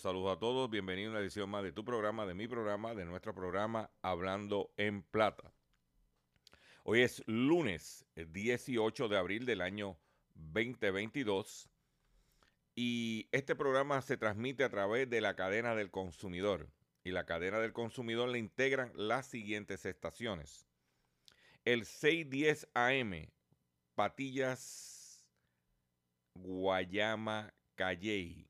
Saludos a todos, bienvenidos a una edición más de tu programa, de mi programa, de nuestro programa Hablando en Plata. Hoy es lunes eh, 18 de abril del año 2022 y este programa se transmite a través de la cadena del consumidor y la cadena del consumidor le integran las siguientes estaciones. El 610 AM, Patillas, Guayama, Calley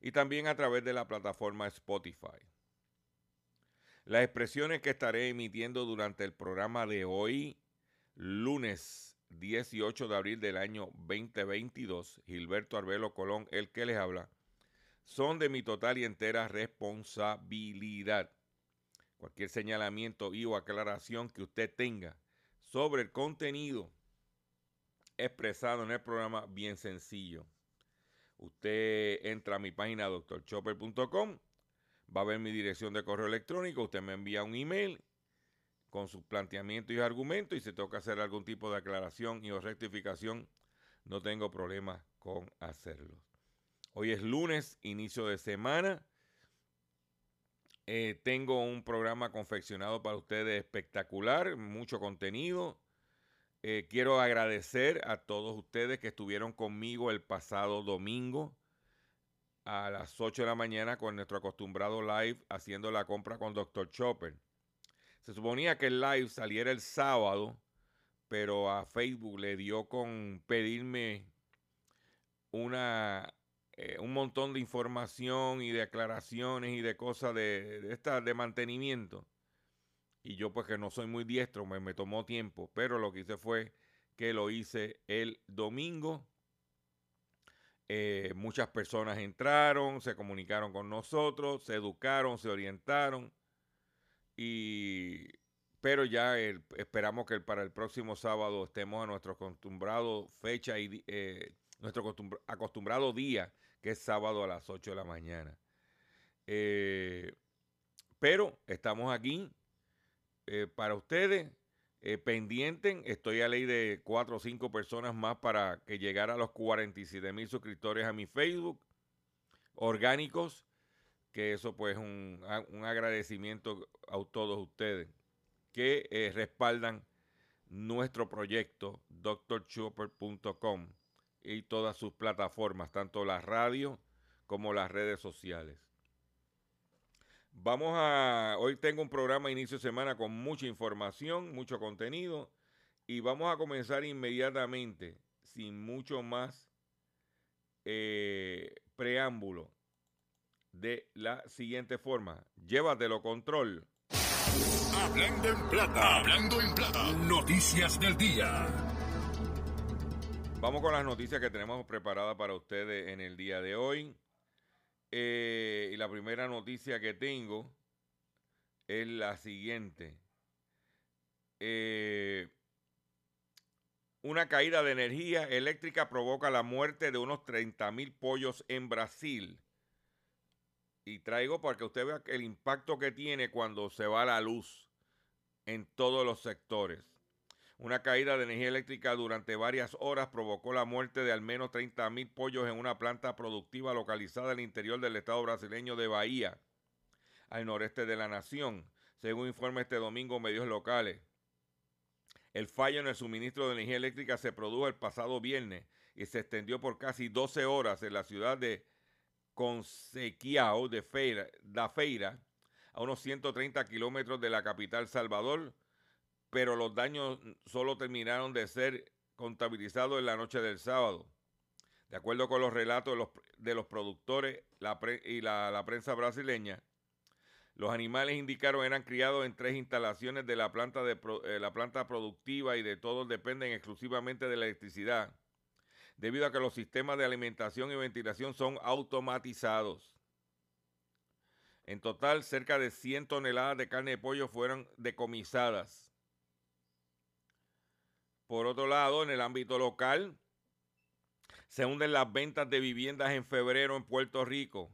y también a través de la plataforma Spotify. Las expresiones que estaré emitiendo durante el programa de hoy, lunes 18 de abril del año 2022, Gilberto Arbelo Colón, el que les habla, son de mi total y entera responsabilidad. Cualquier señalamiento y o aclaración que usted tenga sobre el contenido expresado en el programa, bien sencillo. Usted entra a mi página drchopper.com, va a ver mi dirección de correo electrónico, usted me envía un email con sus planteamientos y argumentos y si toca hacer algún tipo de aclaración y o rectificación, no tengo problema con hacerlo. Hoy es lunes, inicio de semana. Eh, tengo un programa confeccionado para ustedes espectacular, mucho contenido. Eh, quiero agradecer a todos ustedes que estuvieron conmigo el pasado domingo a las 8 de la mañana con nuestro acostumbrado live haciendo la compra con Dr. Chopper. Se suponía que el live saliera el sábado, pero a Facebook le dio con pedirme una, eh, un montón de información y de aclaraciones y de cosas de, de, esta- de mantenimiento. Y yo pues que no soy muy diestro, me, me tomó tiempo, pero lo que hice fue que lo hice el domingo. Eh, muchas personas entraron, se comunicaron con nosotros, se educaron, se orientaron. Y, pero ya esperamos que para el próximo sábado estemos a nuestro acostumbrado fecha y eh, nuestro acostumbr- acostumbrado día, que es sábado a las 8 de la mañana. Eh, pero estamos aquí eh, para ustedes. Eh, pendienten, estoy a ley de cuatro o cinco personas más para que llegara a los 47 mil suscriptores a mi Facebook, orgánicos, que eso pues un, a- un agradecimiento a todos ustedes que eh, respaldan nuestro proyecto drchopper.com y todas sus plataformas, tanto la radio como las redes sociales. Vamos a, hoy tengo un programa inicio de semana con mucha información, mucho contenido y vamos a comenzar inmediatamente, sin mucho más eh, preámbulo, de la siguiente forma. Llévatelo control. Hablando en plata. Hablando en plata. Noticias del día. Vamos con las noticias que tenemos preparadas para ustedes en el día de hoy. Eh, y la primera noticia que tengo es la siguiente. Eh, una caída de energía eléctrica provoca la muerte de unos 30 mil pollos en Brasil. Y traigo para que usted vea el impacto que tiene cuando se va la luz en todos los sectores. Una caída de energía eléctrica durante varias horas provocó la muerte de al menos 30 mil pollos en una planta productiva localizada el interior del estado brasileño de Bahía, al noreste de la nación, según informa este domingo medios locales. El fallo en el suministro de energía eléctrica se produjo el pasado viernes y se extendió por casi 12 horas en la ciudad de Consequiao de Feira, a unos 130 kilómetros de la capital Salvador, pero los daños solo terminaron de ser contabilizados en la noche del sábado. De acuerdo con los relatos de los, productores y la, la prensa brasileña, los animales indicaron eran criados en tres instalaciones de la planta, de, eh, la planta productiva y de todos dependen exclusivamente de la electricidad, debido a que los sistemas de alimentación y ventilación son automatizados. En total, cerca de 100 toneladas de carne de pollo fueron decomisadas. Por otro lado, en el ámbito local, se hunden las ventas de viviendas en febrero en Puerto Rico.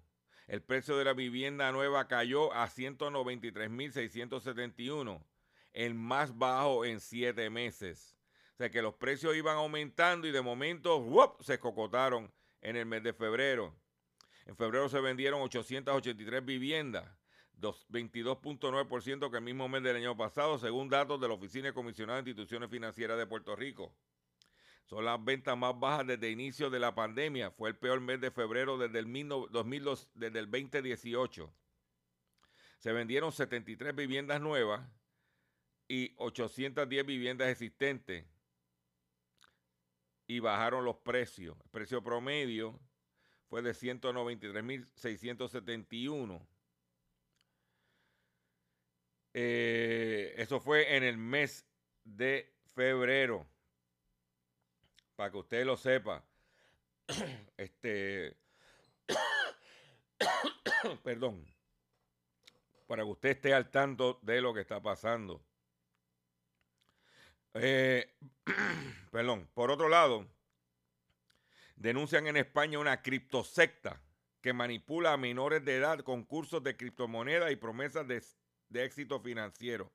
El precio de la vivienda nueva cayó a 193.671, el más bajo en siete meses. O sea que los precios iban aumentando y de momento se cocotaron en el mes de febrero. En febrero se vendieron 883 viviendas, 22.9% que el mismo mes del año pasado, según datos de la Oficina Comisionada de Instituciones Financieras de Puerto Rico. Son las ventas más bajas desde el inicio de la pandemia. Fue el peor mes de febrero desde el, 2002, desde el 2018. Se vendieron 73 viviendas nuevas y 810 viviendas existentes. Y bajaron los precios. El precio promedio fue de 193.671. Eh, eso fue en el mes de febrero para que usted lo sepa. este. perdón. Para que usted esté al tanto de lo que está pasando. Eh, perdón. Por otro lado, denuncian en España una criptosecta que manipula a menores de edad con cursos de criptomonedas y promesas de, de éxito financiero.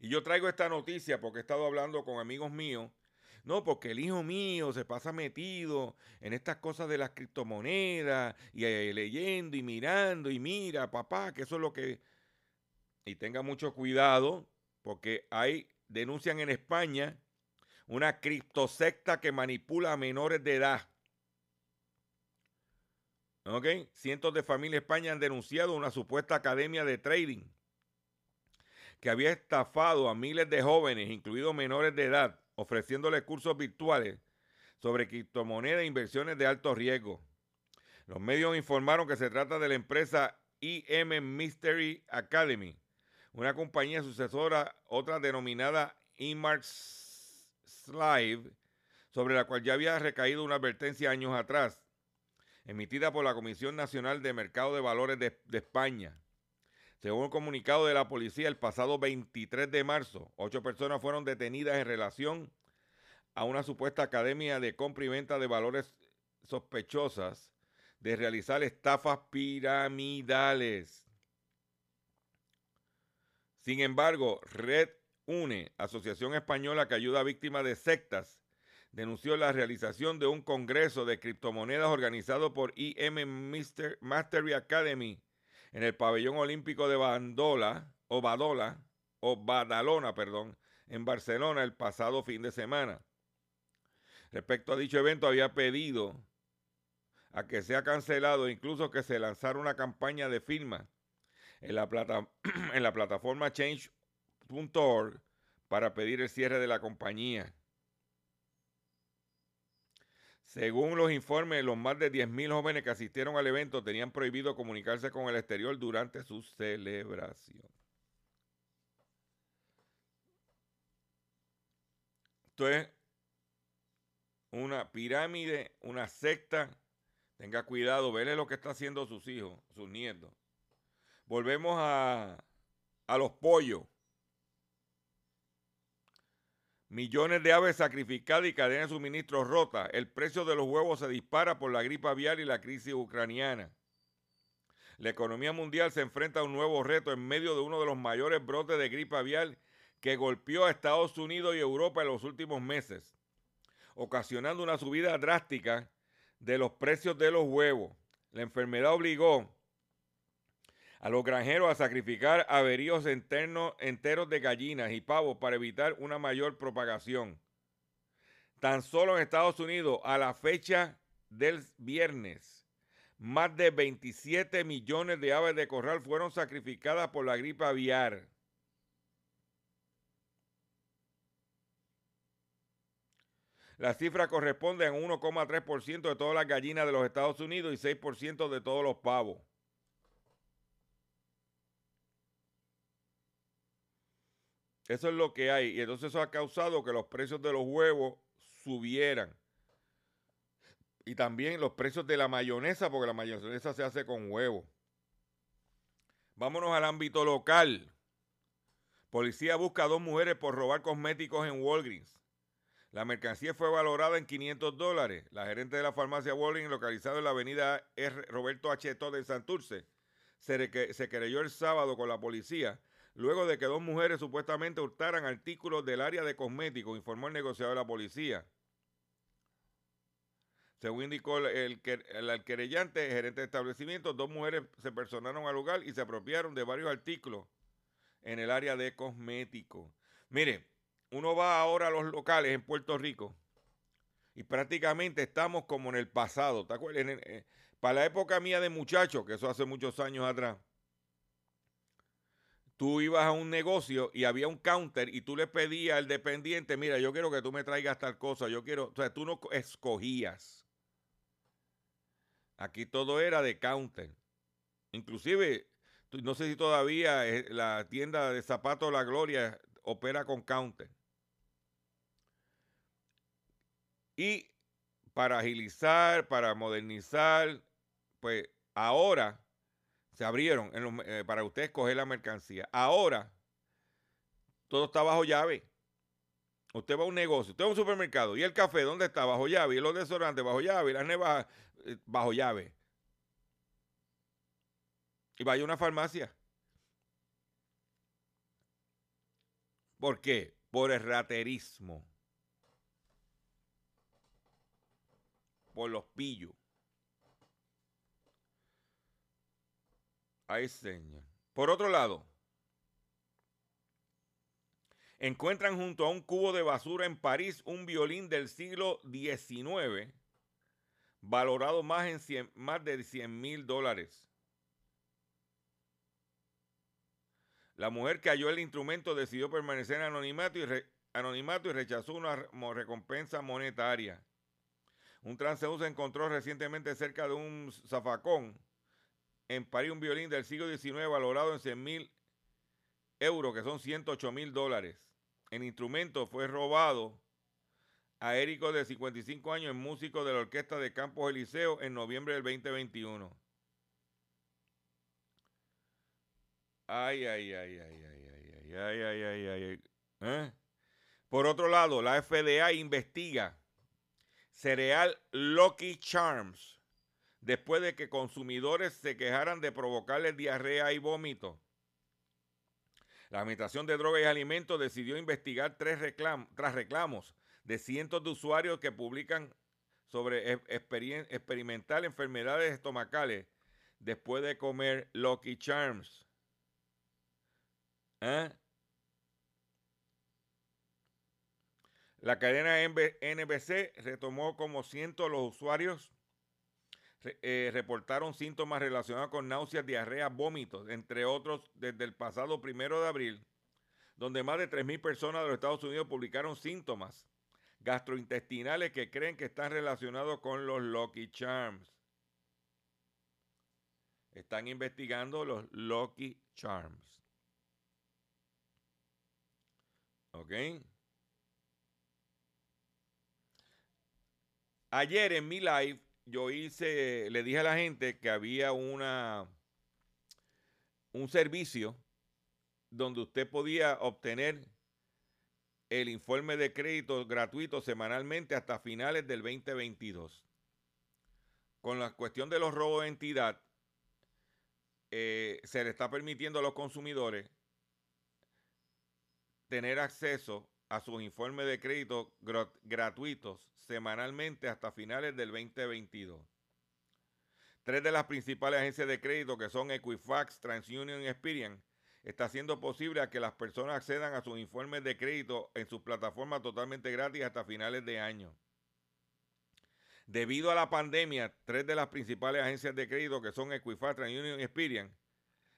Y yo traigo esta noticia porque he estado hablando con amigos míos no, porque el hijo mío se pasa metido en estas cosas de las criptomonedas y eh, leyendo y mirando y mira, papá, que eso es lo que... Y tenga mucho cuidado porque hay, denuncian en España una criptosecta que manipula a menores de edad. ¿Ok? Cientos de familias en España han denunciado una supuesta academia de trading que había estafado a miles de jóvenes, incluidos menores de edad, ofreciéndole cursos virtuales sobre criptomonedas e inversiones de alto riesgo. Los medios informaron que se trata de la empresa IM Mystery Academy, una compañía sucesora, otra denominada Emarks Slive, sobre la cual ya había recaído una advertencia años atrás, emitida por la Comisión Nacional de Mercado de Valores de España. Según un comunicado de la policía, el pasado 23 de marzo, ocho personas fueron detenidas en relación a una supuesta academia de compra y venta de valores sospechosas de realizar estafas piramidales. Sin embargo, Red UNE, Asociación Española que ayuda a víctimas de sectas, denunció la realización de un congreso de criptomonedas organizado por IM Mastery Academy en el pabellón olímpico de Bandola, o Badola, o Badalona, perdón, en Barcelona el pasado fin de semana. Respecto a dicho evento, había pedido a que sea cancelado, incluso que se lanzara una campaña de firma en la, plata, en la plataforma change.org para pedir el cierre de la compañía. Según los informes, los más de 10.000 jóvenes que asistieron al evento tenían prohibido comunicarse con el exterior durante su celebración. Esto es una pirámide, una secta. Tenga cuidado, vele lo que está haciendo sus hijos, sus nietos. Volvemos a, a los pollos. Millones de aves sacrificadas y cadenas de suministro rotas. El precio de los huevos se dispara por la gripe aviar y la crisis ucraniana. La economía mundial se enfrenta a un nuevo reto en medio de uno de los mayores brotes de gripe aviar que golpeó a Estados Unidos y Europa en los últimos meses, ocasionando una subida drástica de los precios de los huevos. La enfermedad obligó a los granjeros a sacrificar averíos enteros de gallinas y pavos para evitar una mayor propagación. Tan solo en Estados Unidos, a la fecha del viernes, más de 27 millones de aves de corral fueron sacrificadas por la gripe aviar. La cifra corresponde a 1,3% de todas las gallinas de los Estados Unidos y 6% de todos los pavos. Eso es lo que hay. Y entonces eso ha causado que los precios de los huevos subieran. Y también los precios de la mayonesa, porque la mayonesa se hace con huevo. Vámonos al ámbito local. Policía busca a dos mujeres por robar cosméticos en Walgreens. La mercancía fue valorada en 500 dólares. La gerente de la farmacia Walgreens, localizada en la avenida R. Roberto H. de Santurce, se, se el sábado con la policía luego de que dos mujeres supuestamente hurtaran artículos del área de cosméticos, informó el negociador de la policía. Según indicó el, el, querellante, gerente de establecimiento, dos mujeres se personaron al lugar y se apropiaron de varios artículos en el área de cosméticos. Mire, uno va ahora a los locales en Puerto Rico y prácticamente estamos como en el pasado. ¿Te acuerdas? Eh, para la época mía de muchacho, que eso hace muchos años atrás, tú ibas a un negocio y había un counter y tú le pedías al dependiente, mira, yo quiero que tú me traigas tal cosa, yo quiero, o sea, tú no escogías. Aquí todo era de counter. Inclusive, no sé si todavía la tienda de zapatos La Gloria opera con counter. Y para agilizar, para modernizar, pues ahora se abrieron eh, para usted escoger la mercancía. Ahora, todo está bajo llave. Usted va a un negocio, usted va a un supermercado y el café, ¿dónde está? Bajo llave. Y los desodorantes, bajo llave. Y las nevas, eh, bajo llave. Y vaya a una farmacia. ¿Por qué? Por el raterismo. Por los pillos. Ay, señor. Por otro lado, encuentran junto a un cubo de basura en París un violín del siglo XIX valorado más, en más de 100 mil dólares. La mujer que halló el instrumento decidió permanecer en anonimato y, anonimato y rechazó una recompensa monetaria. Un transeúnte se encontró recientemente cerca de un zafacón en París un violín del siglo XIX valorado en 100 mil euros, que son 108 mil dólares. El instrumento fue robado a Érico de 55 años, músico de la Orquesta de Campos Eliseo, en noviembre del 2021. Ay, ay, ay, ay, ay, ay, ay, ay, ay, ay, ay. Por otro lado, la FDA investiga cereal Lucky Charms después de que consumidores se quejaran de provocarles diarrea y vómito. La Administración de Drogas y Alimentos decidió investigar tres tras reclamos de cientos de usuarios que publican sobre experimentar enfermedades estomacales después de comer Lucky Charms. ¿Eh? La cadena NBC retomó como cientos los usuarios eh, reportaron síntomas relacionados con náuseas, diarrea, vómitos, entre otros, desde el pasado primero de abril, donde más de 3.000 personas de los Estados Unidos publicaron síntomas gastrointestinales que creen que están relacionados con los Lucky Charms. Están investigando los Lucky Charms. ¿Ok? Ayer en mi live yo hice, le dije a la gente que había una un servicio donde usted podía obtener el informe de crédito gratuito semanalmente hasta finales del 2022. Con la cuestión de los robos de entidad, eh, se le está permitiendo a los consumidores tener acceso a sus informes de crédito gratuitos semanalmente hasta finales del 2022. Tres de las principales agencias de crédito, que son Equifax, TransUnion y Experian, está haciendo posible que las personas accedan a sus informes de crédito en sus plataformas totalmente gratis hasta finales de año. Debido a la pandemia, tres de las principales agencias de crédito, que son Equifax, TransUnion y Experian,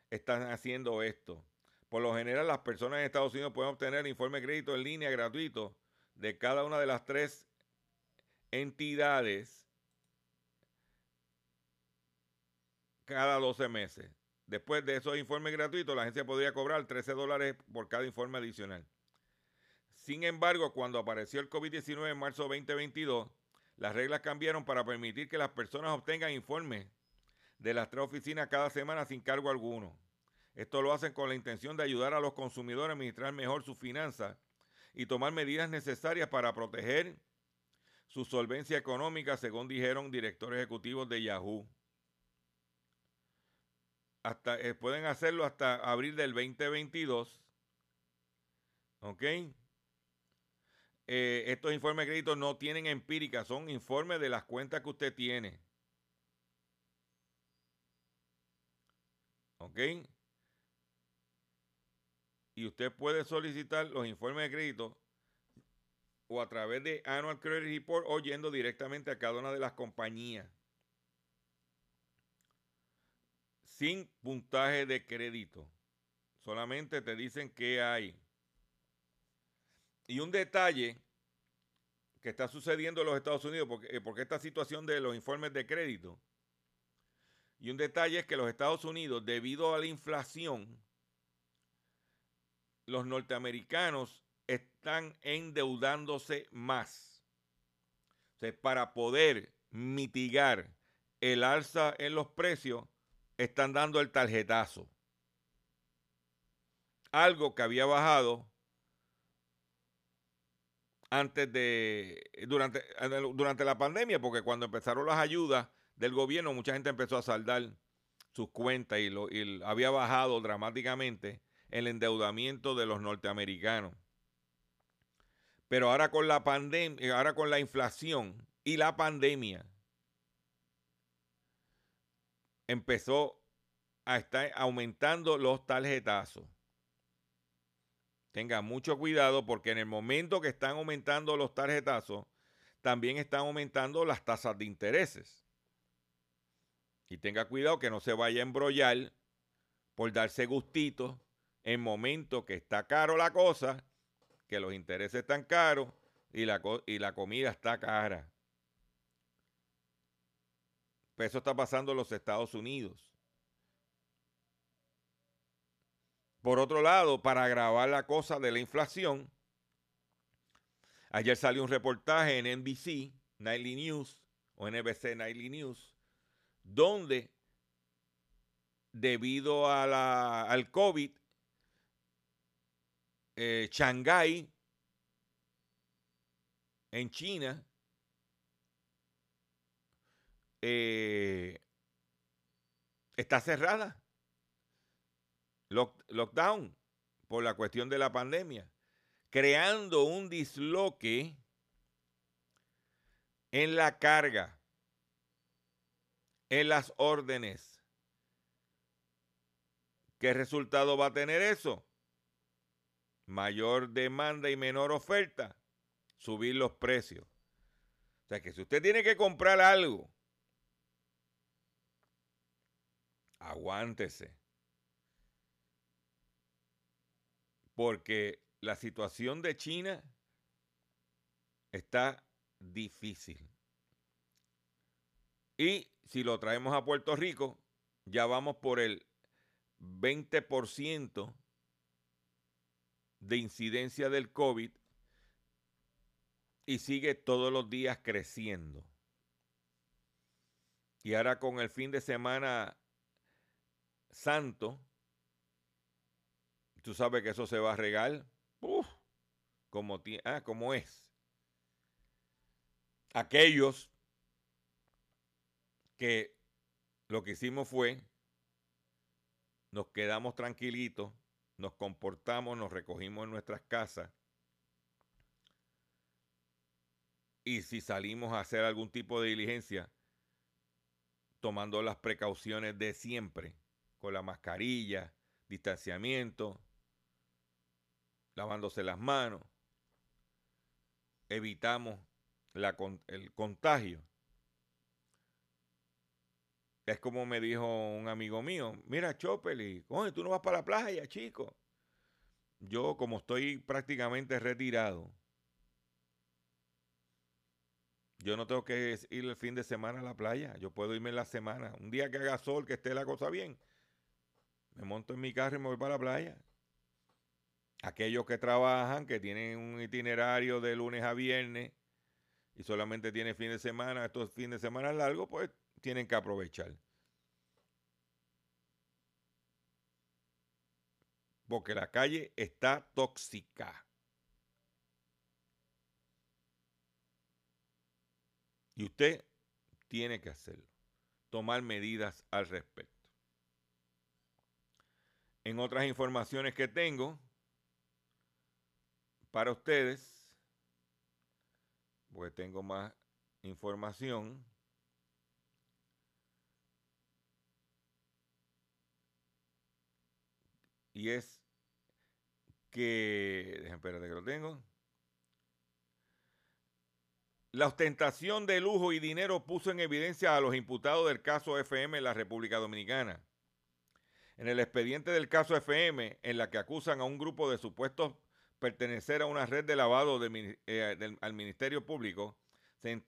están haciendo esto. Por lo general, las personas en Estados Unidos pueden obtener el informe de crédito en línea gratuito de cada una de las tres entidades cada 12 meses. Después de esos informes gratuitos, la agencia podría cobrar 13 dólares por cada informe adicional. Sin embargo, cuando apareció el COVID-19 en marzo 2022, las reglas cambiaron para permitir que las personas obtengan informes de las tres oficinas cada semana sin cargo alguno. Esto lo hacen con la intención de ayudar a los consumidores a administrar mejor sus finanzas y tomar medidas necesarias para proteger su solvencia económica, según dijeron directores ejecutivos de Yahoo. Hasta, eh, pueden hacerlo hasta abril del 2022. ¿Ok? Eh, estos informes de crédito no tienen empírica, son informes de las cuentas que usted tiene. ¿Ok? Y usted puede solicitar los informes de crédito o a través de Annual Credit Report o yendo directamente a cada una de las compañías. Sin puntaje de crédito. Solamente te dicen qué hay. Y un detalle que está sucediendo en los Estados Unidos, porque, eh, porque esta situación de los informes de crédito, y un detalle es que los Estados Unidos, debido a la inflación, los norteamericanos están endeudándose más. O para poder mitigar el alza en los precios, están dando el tarjetazo. Algo que había bajado antes de, durante, durante la pandemia, porque cuando empezaron las ayudas del gobierno, mucha gente empezó a saldar sus cuentas y, lo, y había bajado dramáticamente el endeudamiento de los norteamericanos. Pero ahora con la pandemia, ahora con la inflación y la pandemia, empezó a estar aumentando los tarjetazos. Tenga mucho cuidado porque en el momento que están aumentando los tarjetazos, también están aumentando las tasas de intereses. Y tenga cuidado que no se vaya a embrollar por darse gustito en momento que está caro la cosa, que los intereses están caros y la, y la comida está cara. Pues eso está pasando en los Estados Unidos. Por otro lado, para agravar la cosa de la inflación, ayer salió un reportaje en NBC, Nightly News, o NBC Nightly News, donde debido a la, al COVID, eh, Shanghái, en China, eh, está cerrada. Lock, lockdown por la cuestión de la pandemia, creando un disloque en la carga, en las órdenes. ¿Qué resultado va a tener eso? Mayor demanda y menor oferta, subir los precios. O sea que si usted tiene que comprar algo aguántese. Porque la situación de China está difícil. Y si lo traemos a Puerto Rico, ya vamos por el 20% de incidencia del COVID y sigue todos los días creciendo. Y ahora con el fin de semana santo, tú sabes que eso se va a regar, como, ah, como es. Aquellos que lo que hicimos fue, nos quedamos tranquilitos, nos comportamos, nos recogimos en nuestras casas y si salimos a hacer algún tipo de diligencia, tomando las precauciones de siempre, con la mascarilla, distanciamiento, lavándose las manos, evitamos el contagio. Es como me dijo un amigo mío, mira Chopeli, oye, tú no vas para la playa, chico. Yo como estoy prácticamente retirado, yo no tengo que ir el fin de semana a la playa, yo puedo irme en la semana. Un día que haga sol, que esté la cosa bien, me monto en mi carro y me voy para la playa. Aquellos que trabajan, que tienen un itinerario de lunes a viernes y solamente tienen fin de semana, estos fines de semana largos, pues tienen que aprovechar. Porque la calle está tóxica. Y usted tiene que hacerlo. Tomar medidas al respecto. En otras informaciones que tengo para ustedes, pues tengo más información. Y es que, espérate que lo tengo. La ostentación de lujo y dinero puso en evidencia a los imputados del caso FM en la República Dominicana. En el expediente del caso FM, en la que acusan a un grupo de supuestos pertenecer a una red de lavado eh, al Ministerio Público, e,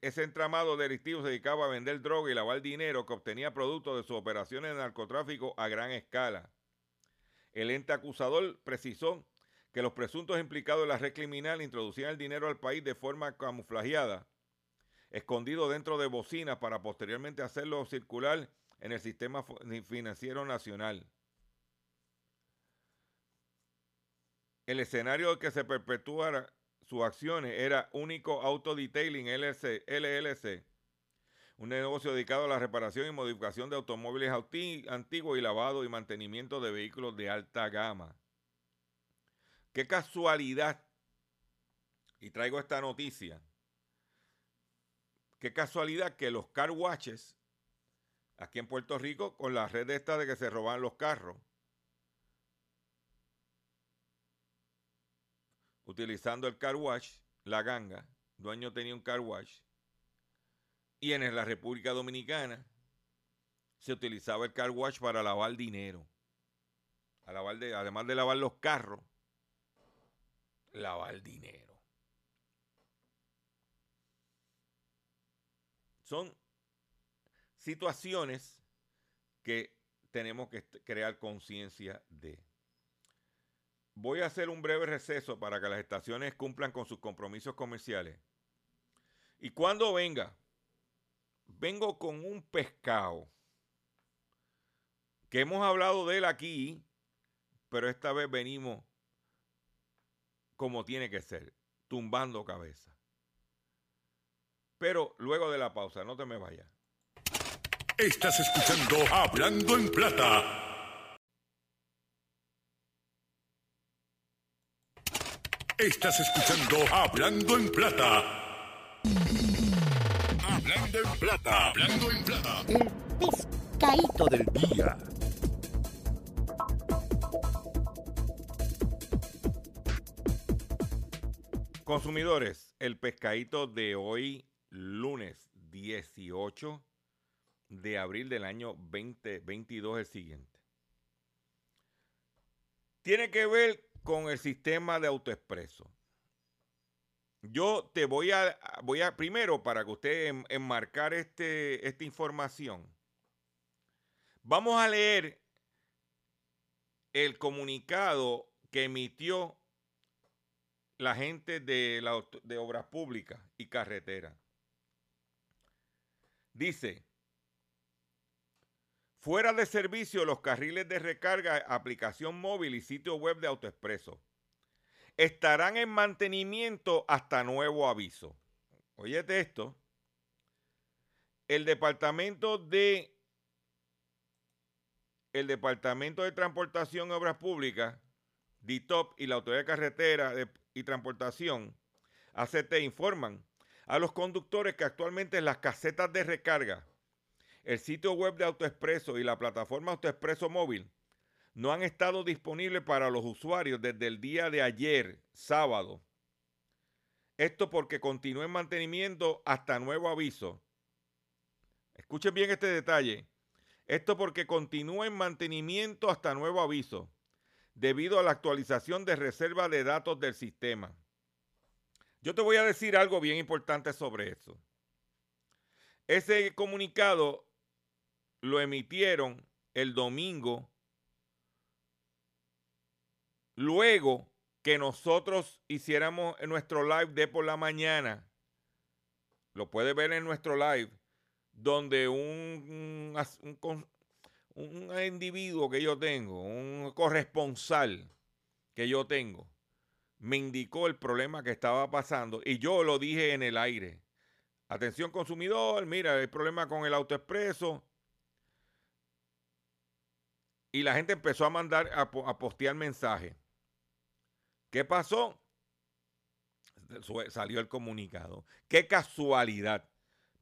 ese entramado delictivo se dedicaba a vender droga y lavar dinero que obtenía producto de sus operaciones de narcotráfico a gran escala. El ente acusador precisó que los presuntos implicados en la red criminal introducían el dinero al país de forma camuflajeada, escondido dentro de bocinas para posteriormente hacerlo circular en el sistema financiero nacional. El escenario en que se perpetuara sus acciones era Único Auto Detailing LLC, un negocio dedicado a la reparación y modificación de automóviles antiguos y lavado y mantenimiento de vehículos de alta gama. Qué casualidad, y traigo esta noticia, qué casualidad que los car watches aquí en Puerto Rico, con la red esta de que se roban los carros, utilizando el car wash, la ganga, dueño tenía un car wash, y en la República Dominicana se utilizaba el car wash para lavar dinero. Lavar de, además de lavar los carros, lavar dinero. Son situaciones que tenemos que crear conciencia de. Voy a hacer un breve receso para que las estaciones cumplan con sus compromisos comerciales. Y cuando venga, vengo con un pescado que hemos hablado de él aquí, pero esta vez venimos como tiene que ser, tumbando cabeza. Pero luego de la pausa, no te me vayas. Estás escuchando Hablando en Plata. Estás escuchando Hablando en Plata. Hablando en plata. Hablando en plata. El pescadito del día. Consumidores, el pescadito de hoy, lunes 18 de abril del año 2022 el siguiente. Tiene que ver con el sistema de autoexpreso. Yo te voy a, voy a primero para que usted enmarcar este, esta información. Vamos a leer el comunicado que emitió la gente de, la, de Obras Públicas y Carreteras. Dice, fuera de servicio los carriles de recarga, aplicación móvil y sitio web de AutoExpreso estarán en mantenimiento hasta nuevo aviso. Óyete esto. El departamento de el Departamento de Transportación y Obras Públicas, DITOP y la Autoridad de Carretera y Transportación, ACT, informan a los conductores que actualmente las casetas de recarga, el sitio web de AutoExpreso y la plataforma AutoExpreso móvil no han estado disponibles para los usuarios desde el día de ayer, sábado. Esto porque continúa en mantenimiento hasta nuevo aviso. Escuchen bien este detalle. Esto porque continúa en mantenimiento hasta nuevo aviso, debido a la actualización de reserva de datos del sistema. Yo te voy a decir algo bien importante sobre eso. Ese comunicado lo emitieron el domingo Luego que nosotros hiciéramos nuestro live de por la mañana, lo puede ver en nuestro live, donde un, un, individuo que yo tengo, un corresponsal que yo tengo, me indicó el problema que estaba pasando y yo lo dije en el aire. Atención consumidor, mira, el problema con el autoexpreso. Y la gente empezó a mandar, a, a postear mensajes. ¿Qué pasó? Salió el comunicado. Qué casualidad.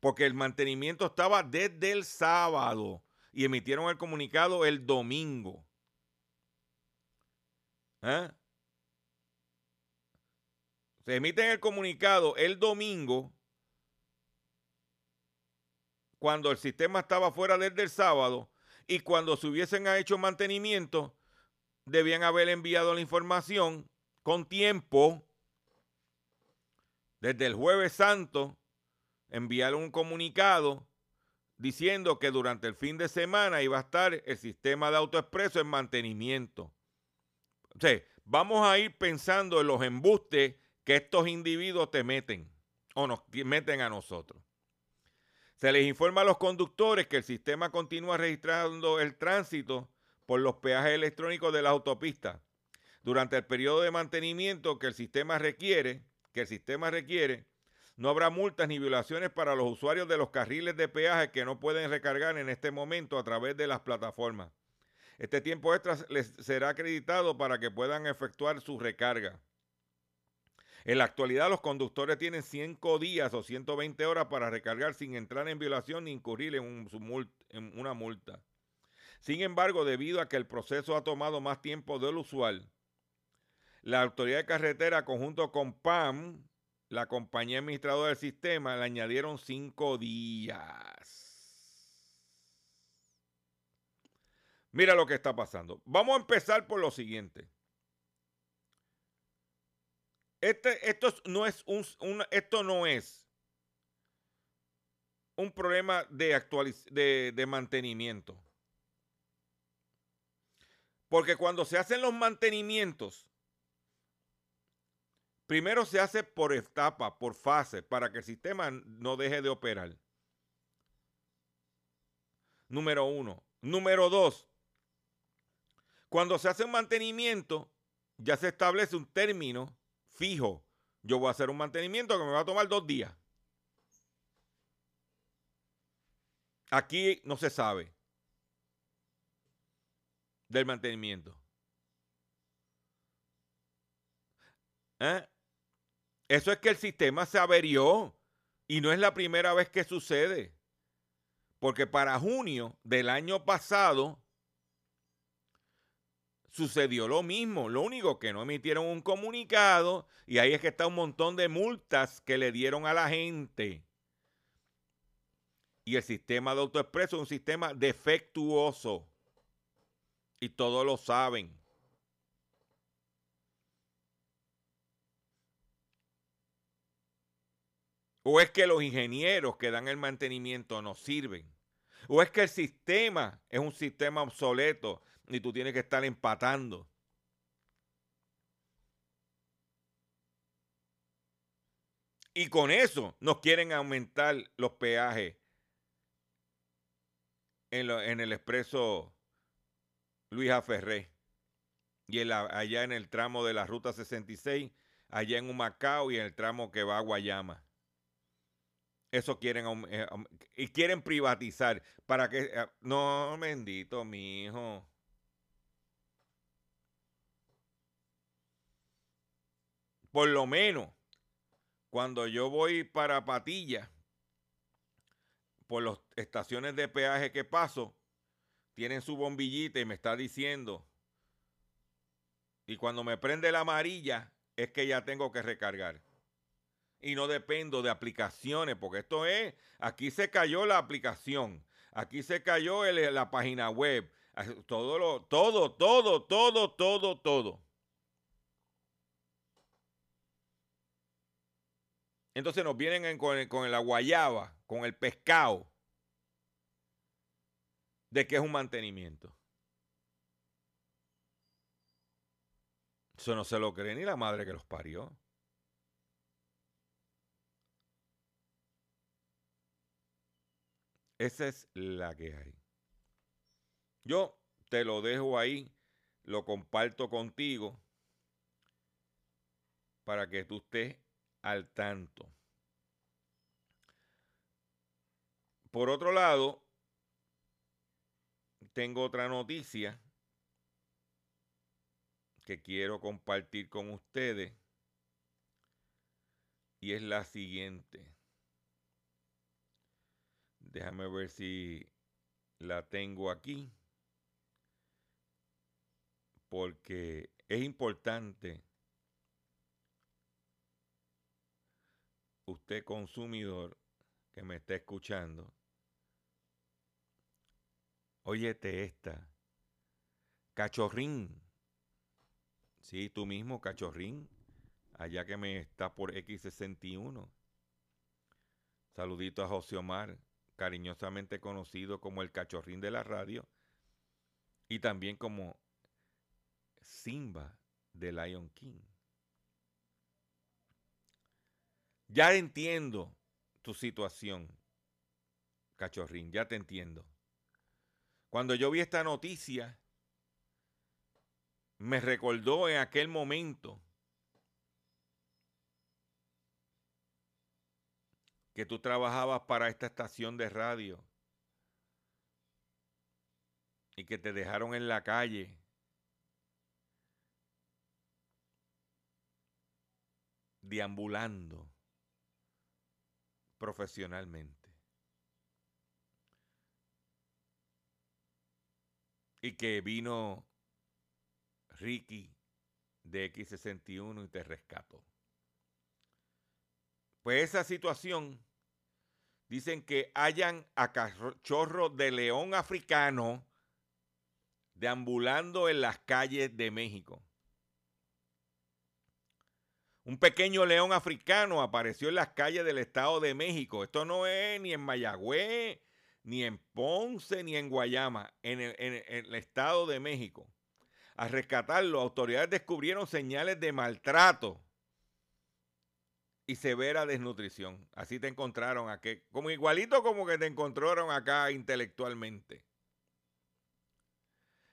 Porque el mantenimiento estaba desde el sábado y emitieron el comunicado el domingo. ¿Eh? Se emiten el comunicado el domingo cuando el sistema estaba fuera desde el sábado y cuando se hubiesen hecho mantenimiento debían haber enviado la información con tiempo, desde el jueves santo, enviaron un comunicado diciendo que durante el fin de semana iba a estar el sistema de autoexpreso en mantenimiento. Vamos a ir pensando en los embustes que estos individuos te meten o nos meten a nosotros. Se les informa a los conductores que el sistema continúa registrando el tránsito por los peajes electrónicos de la autopista durante el periodo de mantenimiento que el sistema requiere, que el sistema requiere, no habrá multas ni violaciones para los usuarios de los carriles de peaje que no pueden recargar en este momento a través de las plataformas. Este tiempo extra les será acreditado para que puedan efectuar su recarga. En la actualidad los conductores tienen 5 días o 120 horas para recargar sin entrar en violación ni incurrir en, en una multa. Sin embargo, debido a que el proceso ha tomado más tiempo del usual, la Autoridad de Carretera, conjunto con PAM, la compañía administradora del sistema, le añadieron cinco días. Mira lo que está pasando. Vamos a empezar por lo siguiente. Este, esto no es un, esto no es un problema de, de, de mantenimiento. Porque cuando se hacen los mantenimientos, Primero se hace por etapa, por fase, para que el sistema no deje de operar. Número uno. Número dos. Cuando se hace un mantenimiento, ya se establece un término fijo. Yo voy a hacer un mantenimiento que me va a tomar dos días. Aquí no se sabe del mantenimiento. ¿Eh? Eso es que el sistema se averió y no es la primera vez que sucede. Porque para junio del año pasado sucedió lo mismo. Lo único que no emitieron un comunicado y ahí es que está un montón de multas que le dieron a la gente. Y el sistema de autoexpreso es un sistema defectuoso. Y todos lo saben. ¿O es que los ingenieros que dan el mantenimiento no sirven? ¿O es que el sistema es un sistema obsoleto y tú tienes que estar empatando? Y con eso nos quieren aumentar los peajes en, el expreso Luis Aferré y en la- allá en el tramo de la ruta 66, allá en Humacao y en el tramo que va a Guayama. Eso quieren eh, y quieren privatizar para que eh, no bendito mi hijo. Por lo menos cuando yo voy para Patilla por las estaciones de peaje que paso, tienen su bombillita y me está diciendo y cuando me prende la amarilla es que ya tengo que recargar y no dependo de aplicaciones, porque esto es, aquí se cayó la aplicación, aquí se cayó la página web, ah, todo, lo, todo, todo, todo, todo, todo. Entonces nos vienen en- con, el- con la guayaba, con el pescado, de que es un mantenimiento. Eso no se lo cree ni la madre que los parió. Esa es la que hay. Yo te lo dejo ahí, lo comparto contigo para que tú estés al tanto. Por otro lado, tengo otra noticia que quiero compartir con ustedes y es la siguiente. Déjame ver si la tengo aquí. Porque es importante usted consumidor que me está escuchando. Óyete esta. Cachorrín. Sí, tú mismo, cachorrín. Allá que me está por X61. Saludito a José Omar, cariñosamente conocido como el cachorrín de la radio. Y también como Simba de Lion King. Ya entiendo tu situación, cachorrín, ya te entiendo. Cuando yo vi esta noticia, me recordó en aquel momento que tú trabajabas para esta estación de radio y que te dejaron en la calle. deambulando profesionalmente. Y que vino Ricky de X61 y te rescató. Pues esa situación, dicen que hayan a cachorro de león africano deambulando en las calles de México. Un pequeño león africano apareció en las calles del Estado de México. Esto no es ni en Mayagüez, ni en Ponce, ni en Guayama, en el- en el Estado de México. Al rescatarlo, autoridades descubrieron señales de maltrato y severa desnutrición. Así te encontraron aquí, como igualito como que te encontraron acá intelectualmente.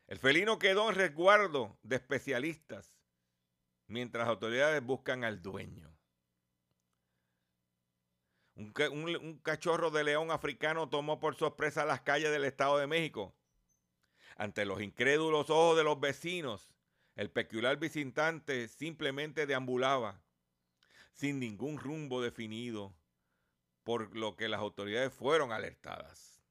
El felino quedó en resguardo de especialistas mientras autoridades buscan al dueño. Un- un cachorro de león africano tomó por sorpresa las calles del Estado de México. Ante los incrédulos ojos de los vecinos, el peculiar visitante simplemente deambulaba sin ningún rumbo definido, por lo que las autoridades fueron alertadas.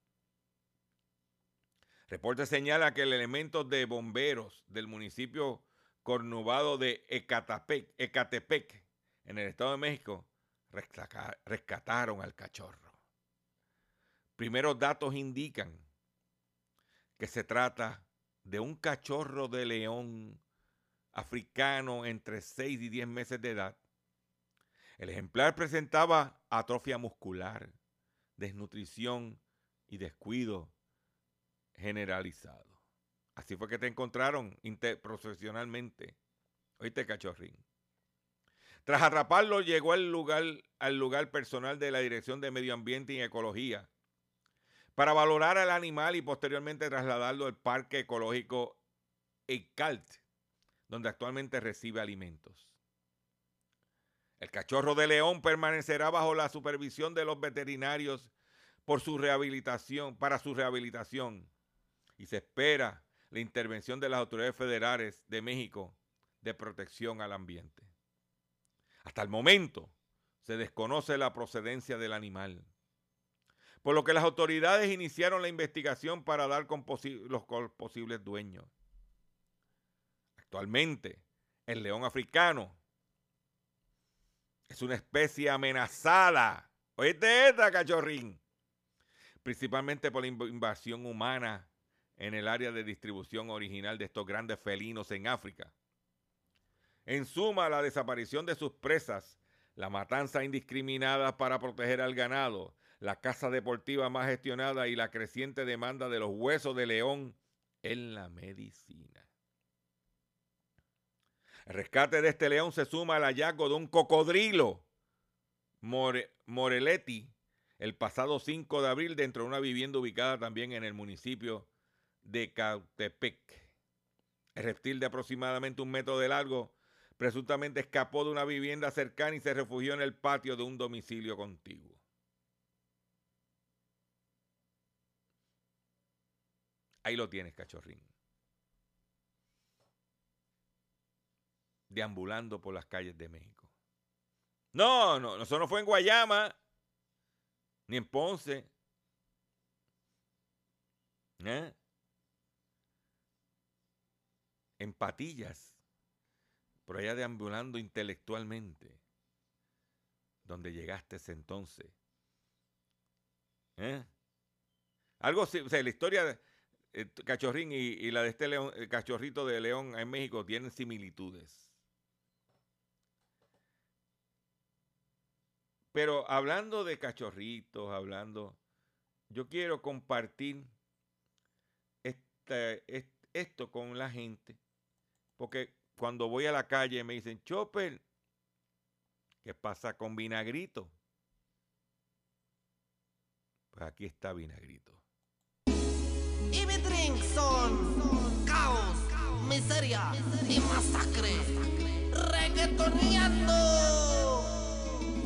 Reporte señala que el elemento de bomberos del municipio cornubado de Ecatepec, Ecatepec, en el Estado de México, rescata- rescataron al cachorro. primeros datos indican que se trata de un cachorro de león africano entre 6 y 10 meses de edad. El ejemplar presentaba atrofia muscular, desnutrición y descuido generalizado. Así fue que te encontraron profesionalmente. Oíste, cachorrín. Tras atraparlo, llegó al lugar, al lugar personal de la Dirección de Medio Ambiente y Ecología para valorar al animal y posteriormente trasladarlo al Parque Ecológico ECALT, donde actualmente recibe alimentos. El cachorro de león permanecerá bajo la supervisión de los veterinarios por su rehabilitación, para su rehabilitación. Y se espera la intervención de las autoridades federales de México de protección al ambiente. Hasta el momento se desconoce la procedencia del animal, por lo que las autoridades iniciaron la investigación para dar con los posibles dueños. Actualmente, el león africano es una especie amenazada. Oíste esta, cachorrín. Principalmente por la invasión humana en el área de distribución original de estos grandes felinos en África. En suma, la desaparición de sus presas, la matanza indiscriminada para proteger al ganado, la caza deportiva más gestionada y la creciente demanda de los huesos de león en la medicina. El rescate de este león se suma al hallazgo de un cocodrilo Moreletti el pasado 5 de abril dentro de una vivienda ubicada también en el municipio de Cautepec. El reptil de aproximadamente un metro de largo presuntamente escapó de una vivienda cercana y se refugió en el patio de un domicilio contiguo. Ahí lo tienes, cachorrín. Deambulando por las calles de México. No, no, eso no fue en Guayama, ni en Ponce. ¿Eh? En Patillas, por allá deambulando intelectualmente. Donde llegaste ese entonces. ¿Eh? Algo, o sea, la historia de eh, Cachorrín y, la de este león, el cachorrito de león en México tienen similitudes. Pero hablando de cachorritos, hablando, yo quiero compartir esto con la gente, porque cuando voy a la calle me dicen, Chopper, ¿qué pasa con vinagrito? Pues aquí está vinagrito. Y mi drink son caos, miseria y masacre. Reggaetoneando.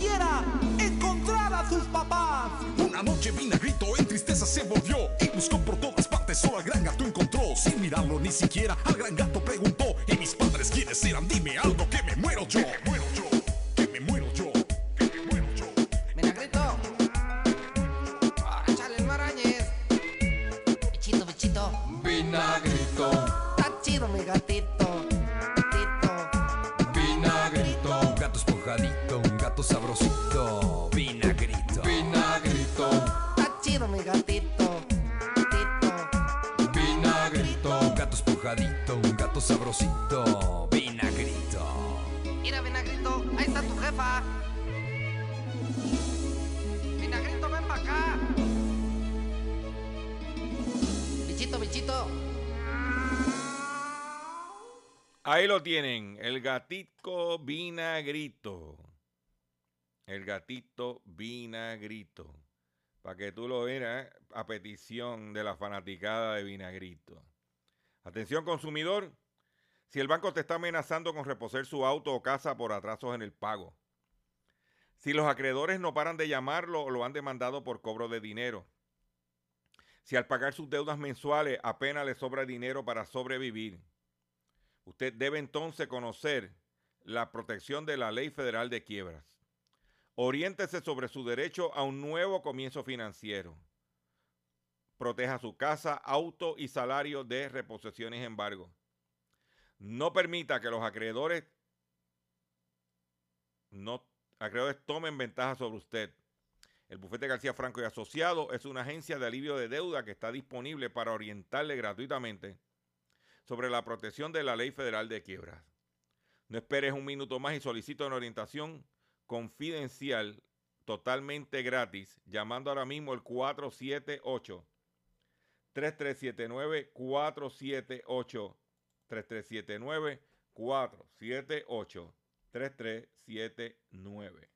Y era encontrar a sus papás. Una noche Vinagrito en tristeza se volvió y buscó por todas partes, solo al gran gato encontró. Sin mirarlo ni siquiera, al gran gato preguntó: ¿Y mis padres quiénes eran? Dime algo Ahí lo tienen, el gatito vinagrito. El gatito vinagrito. Para que tú lo veas a petición de la fanaticada de vinagrito. Atención consumidor, si el banco te está amenazando con reposer su auto o casa por atrasos en el pago. Si los acreedores no paran de llamarlo o lo han demandado por cobro de dinero. Si al pagar sus deudas mensuales apenas le sobra dinero para sobrevivir. Usted debe entonces conocer la protección de la Ley Federal de Quiebras. Oriéntese sobre su derecho a un nuevo comienzo financiero. Proteja su casa, auto y salario de reposiciones y embargo. No permita que los acreedores no acreedores tomen ventaja sobre usted. El bufete García Franco y Asociado es una agencia de alivio de deuda que está disponible para orientarle gratuitamente sobre la protección de la Ley Federal de Quiebras. No esperes un minuto más y solicito una orientación confidencial totalmente gratis llamando ahora mismo el 478 3379 478 3379 478 3379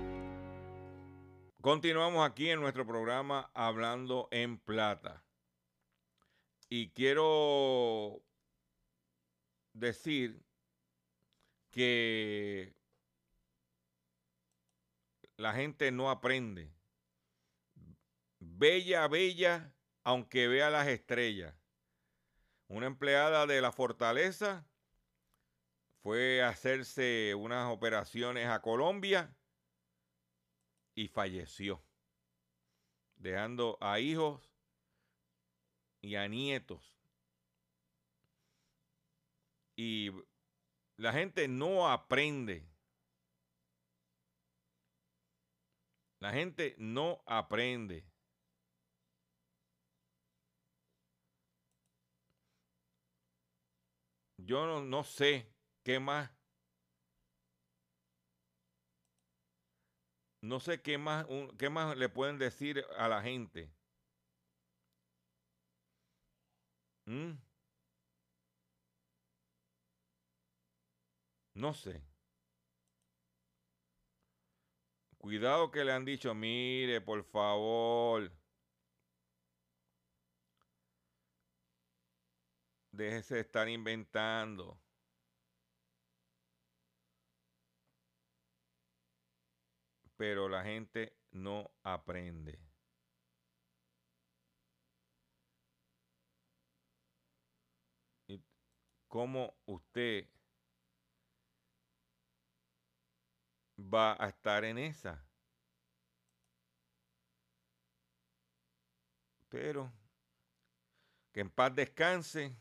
Continuamos aquí en nuestro programa Hablando en Plata. Y quiero decir que la gente no aprende. Bella, bella, aunque vea las estrellas. Una empleada de la fortaleza fue a hacerse unas operaciones a Colombia y falleció, dejando a hijos y a nietos. Y la gente no aprende. La gente no aprende. Yo no, no sé qué más no sé qué más, un- qué más le pueden decir a la gente. ¿Mm? No sé. Cuidado que le han dicho, mire, por favor. Déjese de estar inventando. Pero la gente no aprende. ¿Y ¿Cómo usted va a estar en esa? Pero que en paz descanse.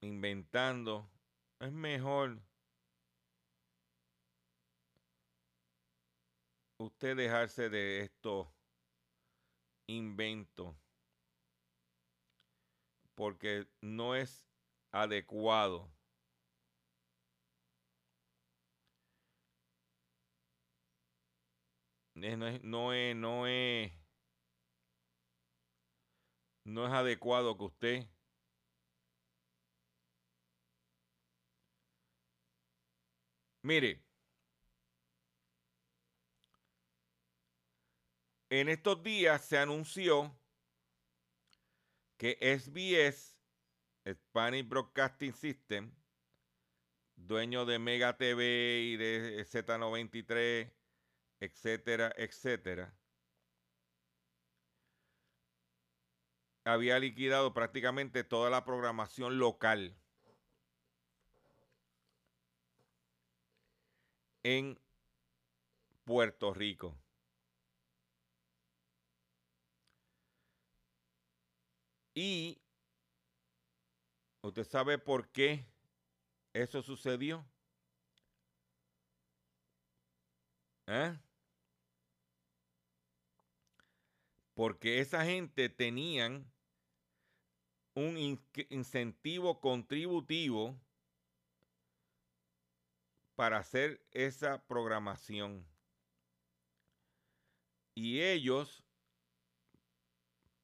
Inventando. Es mejor usted dejarse de estos inventos porque no es adecuado. No, es, no, es, no, es, no es adecuado que usted Mire, en estos días se anunció que SBS, Spanish Broadcasting System, dueño de Mega TV y de Z93, etcétera, etcétera, había liquidado prácticamente toda la programación local en Puerto Rico. Y usted sabe por qué eso sucedió. ¿Eh? Porque esa gente tenían un in- incentivo contributivo para hacer esa programación. Y ellos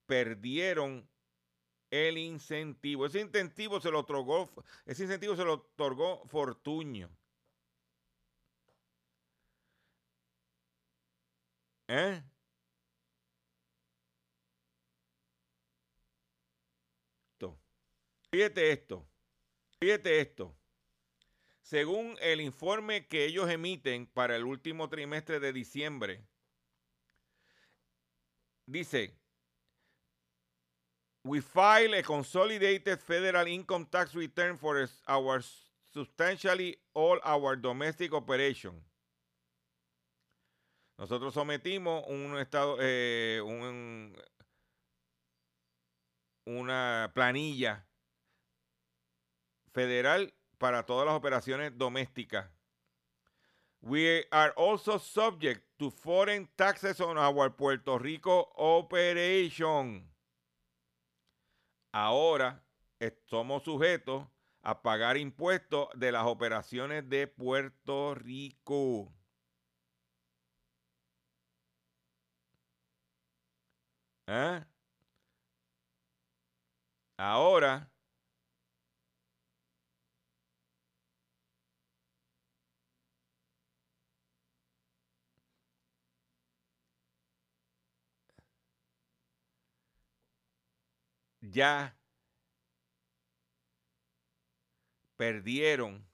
perdieron el incentivo. Ese incentivo se lo otorgó, ese incentivo se lo otorgó Fortuño. ¿Eh? Esto. Fíjate esto. Fíjate esto. Según el informe que ellos emiten para el último trimestre de diciembre, dice, we file a consolidated federal income tax return for our substantially all our domestic operation. Nosotros sometimos un estado, eh, un- una planilla federal para todas las operaciones domésticas. We are also subject to foreign taxes on our Puerto Rico operation. Ahora somos sujetos a pagar impuestos de las operaciones de Puerto Rico. ¿Eh? Ahora ya perdieron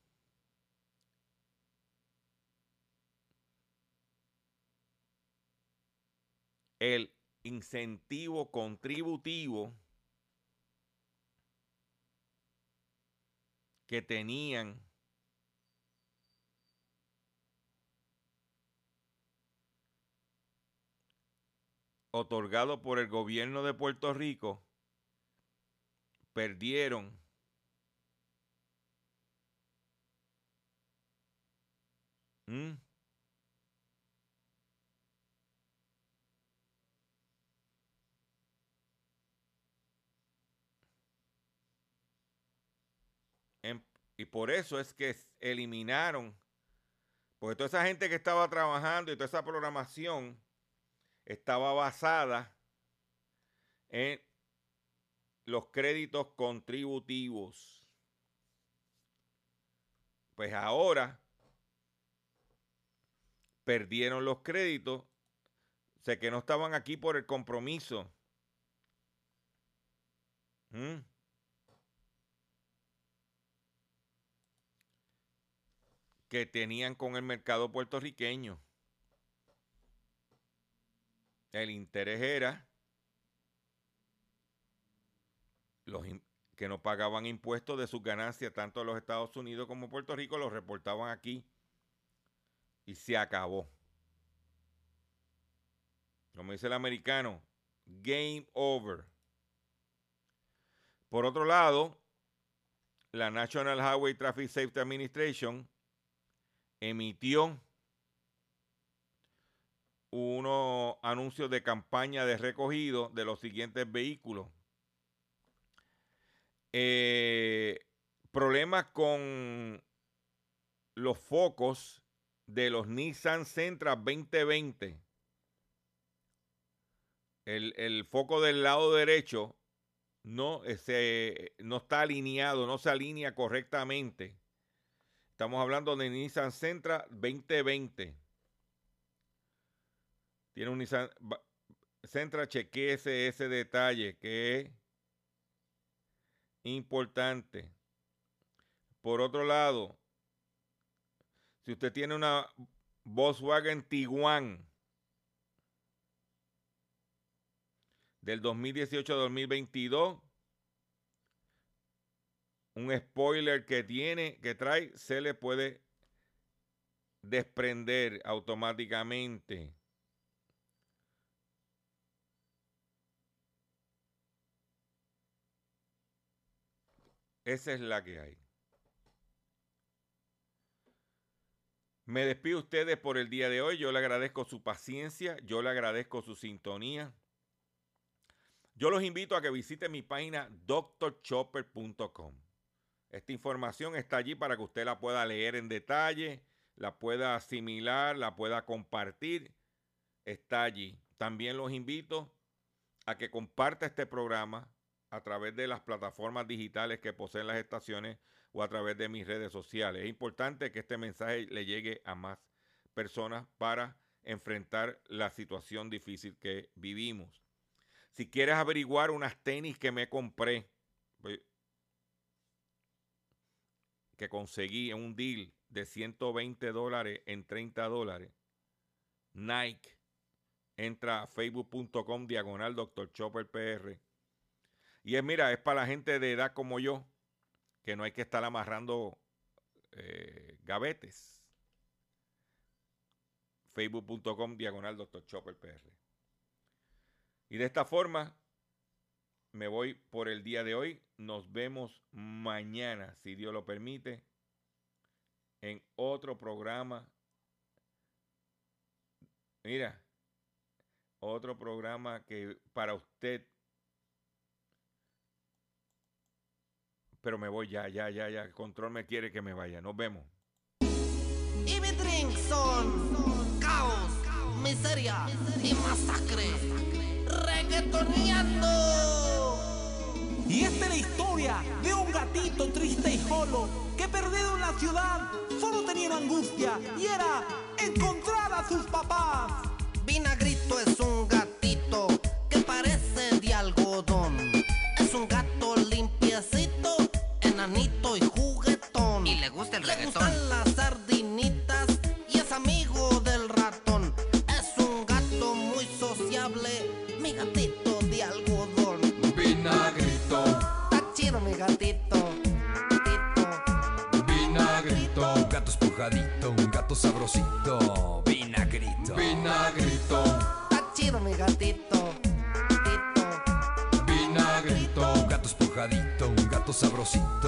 el incentivo contributivo que tenían otorgado por el gobierno de Puerto Rico perdieron ¿Mm? En- y por eso es que eliminaron, porque toda esa gente que estaba trabajando y toda esa programación estaba basada en los créditos contributivos. Pues ahora perdieron los créditos, sé que no estaban aquí por el compromiso. ¿Mm? que tenían con el mercado puertorriqueño. El interés era los que no pagaban impuestos de sus ganancias, tanto en los Estados Unidos como Puerto Rico, los reportaban aquí y se acabó. Como dice el americano, game over. Por otro lado, la National Highway Traffic Safety Administration emitió unos anuncios de campaña de recogido de los siguientes vehículos. Eh, problemas con los focos de los Nissan Sentra 2020. El, el foco del lado derecho no, no está alineado, no se alinea correctamente. Estamos hablando de Nissan Sentra 2020. Tiene un Nissan Sentra, chequeese ese detalle que importante. Por otro lado, si usted tiene una Volkswagen Tiguan del 2018-2022, un spoiler que tiene, que trae, se le puede desprender automáticamente. Esa es la que hay. Me despido ustedes por el día de hoy. Yo le agradezco su paciencia, yo le agradezco su sintonía. Yo los invito a que visiten mi página drchopper.com. Esta información está allí para que usted la pueda leer en detalle, la pueda asimilar, la pueda compartir. Está allí. También los invito a que comparta este programa a través de las plataformas digitales que poseen las estaciones o a través de mis redes sociales. Es importante que este mensaje le llegue a más personas para enfrentar la situación difícil que vivimos. Si quieres averiguar unas tenis que me compré, que conseguí en un deal de 120 dólares en 30 dólares, Nike, entra a facebook.com diagonal Dr. Chopper PR. Y es, mira, es para la gente de edad como yo, que no hay que estar amarrando eh, gavetes. Facebook.com diagonal Dr. Chopper PR. Y de esta forma me voy por el día de hoy. Nos vemos mañana, si Dios lo permite, en otro programa. Mira, otro programa que para usted pero me voy ya, ya, ya, ya. El control me quiere que me vaya. Nos vemos. Y mi drink son caos, miseria y masacre. Reggaetoneando. Y esta es la historia de un gatito triste y solo que perdido en la ciudad solo tenía angustia y era encontrar a sus papás. Vinagrito es un gatito que parece de algodón. Enanito y juguetón. Y le gusta el Le reggaetón. gustan las sardinitas y es amigo del ratón. Es un gato muy sociable, mi gatito de algodón. Vinagrito, Está chido mi gatito. vinagrito, Un gato espujadito, un gato sabrosito, vinagrito. vinagrito, Está chido mi gatito. vinagrito. Un gato espujadito, un gato sabrosito.